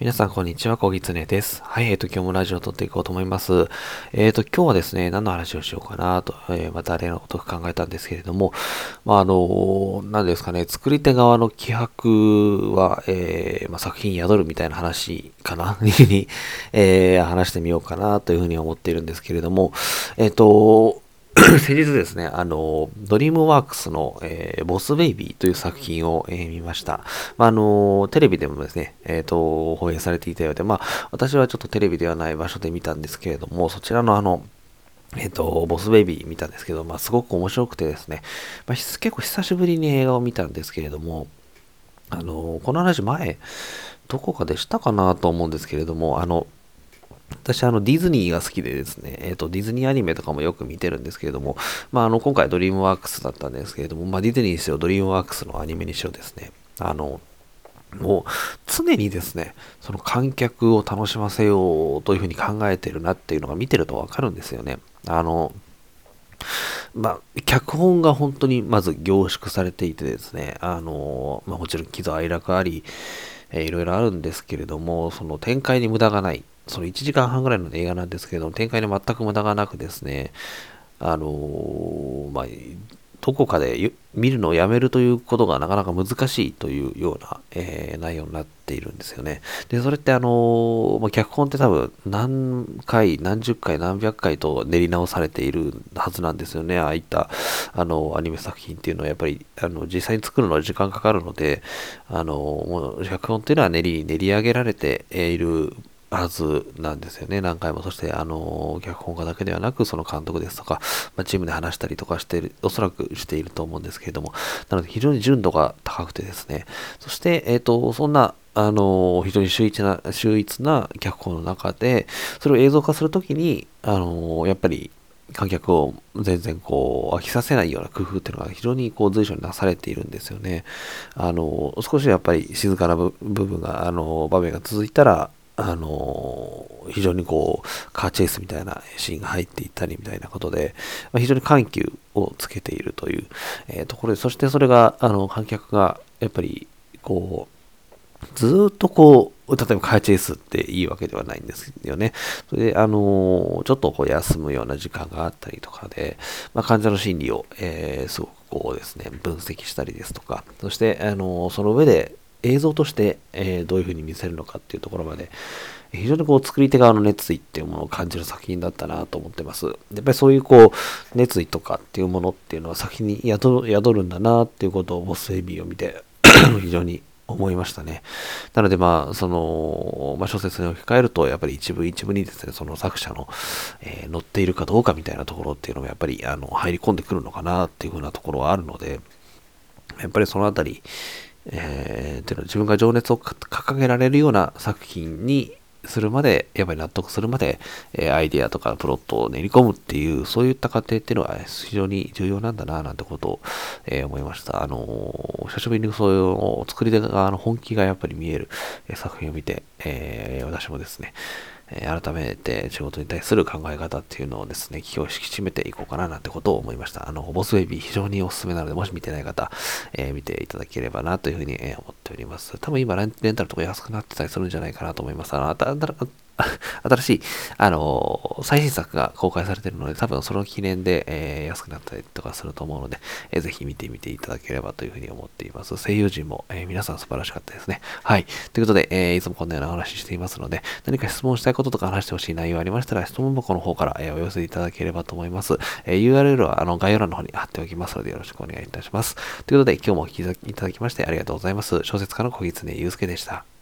皆さん、こんにちは。小ぎつねです。はい、えっ、ー、と、今日もラジオを録っていこうと思います。えっ、ー、と、今日はですね、何の話をしようかなと、えー、また例のこと考えたんですけれども、まあ、あの、何ですかね、作り手側の気迫は、えー、まあ、作品宿るみたいな話かな に、えー、話してみようかなというふうに思っているんですけれども、えっ、と、先日ですね、あの、ドリームワークスの、えー、ボスベイビーという作品を、えー、見ました。まあ、あの、テレビでもですね、えっ、ー、と、放映されていたようで、まあ、私はちょっとテレビではない場所で見たんですけれども、そちらのあの、えっ、と、ボスベイビー見たんですけど、まあ、すごく面白くてですね、まあ、結構久しぶりに映画を見たんですけれども、あの、この話前、どこかでしたかなと思うんですけれども、あの、私、あの、ディズニーが好きでですね、えっ、ー、と、ディズニーアニメとかもよく見てるんですけれども、まあ、あの、今回ドリームワークスだったんですけれども、まあ、ディズニーにしろ、ドリームワークスのアニメにしろですね、あの、もう常にですね、その観客を楽しませようというふうに考えてるなっていうのが見てるとわかるんですよね。あの、まあ、脚本が本当にまず凝縮されていてですね、あの、まあ、もちろん喜怒哀楽あり、えー、いろいろあるんですけれども、その展開に無駄がない。その1時間半ぐらいの映画なんですけれども、展開に全く無駄がなくですね、あのー、まあ、どこかで見るのをやめるということがなかなか難しいというような、えー、内容になっているんですよね。で、それってあのー、まあ、脚本って多分何回、何十回、何百回と練り直されているはずなんですよね。ああいったあのアニメ作品っていうのはやっぱりあの実際に作るのは時間かかるので、あのもう脚本っていうのは練り、練り上げられているはずなんですよね。何回も。そして、あの、脚本家だけではなく、その監督ですとか、まあ、チームで話したりとかしている、おそらくしていると思うんですけれども、なので非常に純度が高くてですね、そして、えっ、ー、と、そんな、あの、非常に秀逸な、秀逸な脚本の中で、それを映像化するときに、あの、やっぱり、観客を全然こう飽きさせないような工夫っていうのが非常にこう随所になされているんですよね。あの、少しやっぱり静かな部分が、あの、場面が続いたら、あの非常にこう、カーチェイスみたいなシーンが入っていったりみたいなことで、まあ、非常に緩急をつけているという、えー、ところで、そしてそれが、あの、観客が、やっぱり、こう、ずっとこう、例えばカーチェイスっていいわけではないんですよね。それで、あのちょっとこう休むような時間があったりとかで、まあ、患者の心理を、えー、すごくこうですね、分析したりですとか、そして、あのその上で、映像として、えー、どういう風に見せるのかっていうところまで、非常にこう作り手側の熱意っていうものを感じる作品だったなと思ってます。やっぱりそういうこう熱意とかっていうものっていうのは先に宿るんだなっていうことをボスエビーを見て 非常に思いましたね。なのでまあ、その、まあ、小説に置き換えると、やっぱり一部一部にですね、その作者の、えー、載っているかどうかみたいなところっていうのもやっぱりあの入り込んでくるのかなっていうふうなところはあるので、やっぱりそのあたり、えー、ていうの自分が情熱を掲げられるような作品にするまで、やっぱり納得するまで、えー、アイデアとかプロットを練り込むっていう、そういった過程っていうのは非常に重要なんだな、なんてことを、えー、思いました。あのー、久しぶりにそういう作り手側の本気がやっぱり見える、え作品を見て、え私もですね、え改めて仕事に対する考え方っていうのをですね、気を引き締めていこうかななんてことを思いました。あの、ボスベイビー非常におすすめなので、もし見てない方、えー、見ていただければなというふうに、え思っております。多分今レンタルとか安くなってたりするんじゃないかなと思います。あの、新しい、あの最新作が公開されているので、多分その記念で、えー、安くなったりとかすると思うので、えー、ぜひ見てみていただければというふうに思っています。声優陣も、えー、皆さん素晴らしかったですね。はい。ということで、えー、いつもこんなような話していますので、何か質問したいこととか話してほしい内容ありましたら、質問箱の方から、え、お寄せいただければと思います。え、URL はあの概要欄の方に貼っておきますので、よろしくお願いいたします。ということで、今日もお聞きいただきましてありがとうございます。小説家の小狐祐介でした。